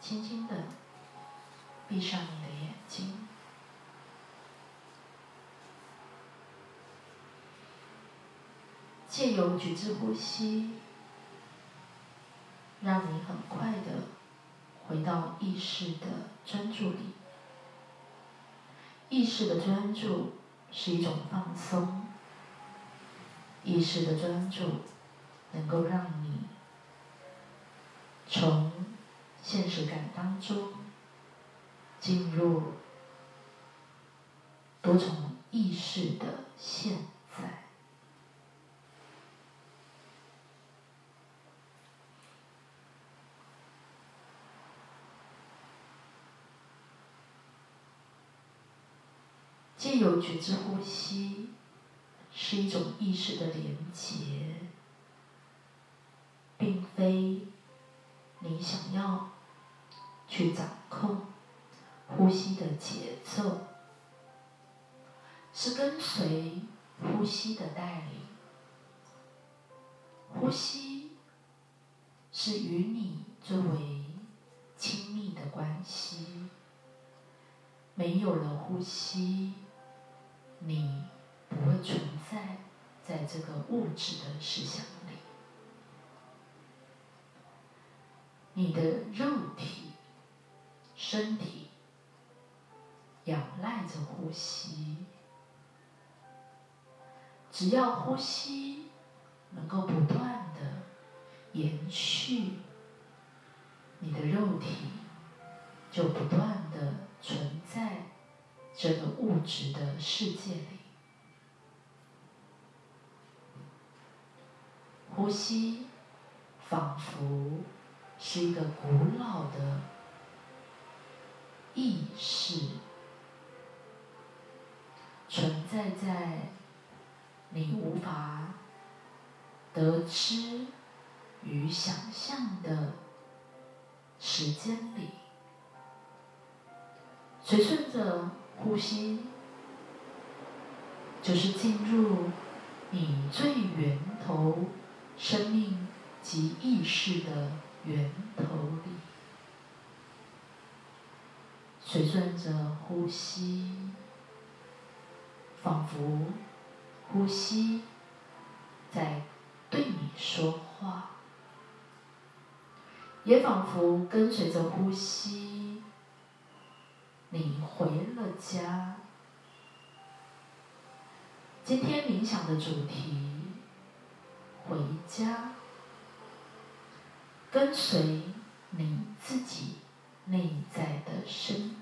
轻轻的闭上你的眼睛。借由觉知呼吸让你很快的回到意识的专注里。意识的专注是一种放松。意识的专注能够让你从现实感当中进入多重意识的现在。借由觉知呼吸，是一种意识的连结，并非你想要去掌控呼吸的节奏，是跟随呼吸的带领。呼吸是与你最为亲密的关系，没有了呼吸。你不会存在在这个物质的思想里，你的肉、身体仰赖着呼吸，只要呼吸能够不断的延续，你的肉体就不断的存在。这个物质的世界里，呼吸仿佛是一个古老的意识，存在在你无法得知与想象的时间里，随顺着。呼吸，就是进入你最源头生命及意识的源头里，随顺着呼吸，仿佛呼吸在对你说话，也仿佛跟随着呼吸。你回了家。今天冥想的主题，回家，跟随你自己内在的声音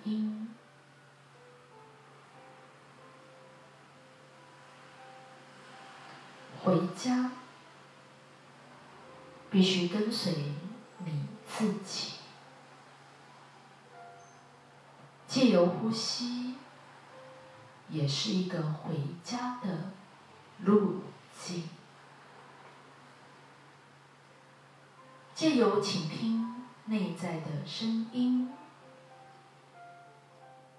回家，必须跟随你自己。借由呼吸，也是一个回家的路径。借由倾听内在的声音，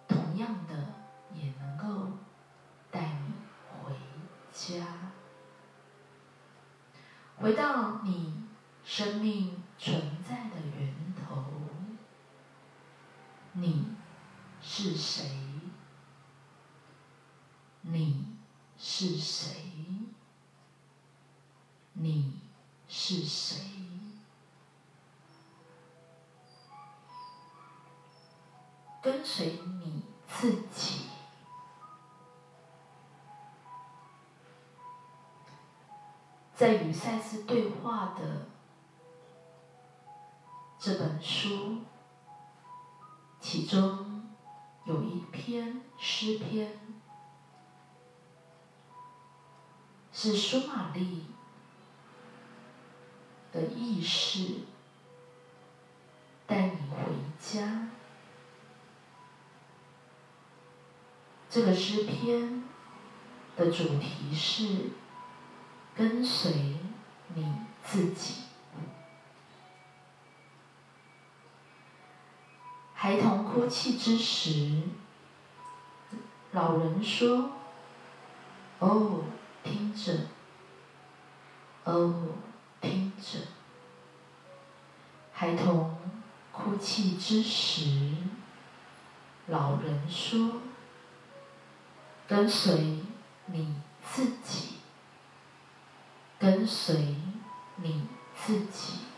同样的也能够带你回家，回到你生命存在的源头。你。是谁？你是谁？你是谁？跟随你自己，在与赛斯对话的这本书，其中。有一篇诗篇，是苏玛丽的意识带你回家。这个诗篇的主题是跟随你自己。孩童哭泣之时，老人说：“哦，听着，哦，听着。”孩童哭泣之时，老人说：“跟随你自己，跟随你自己。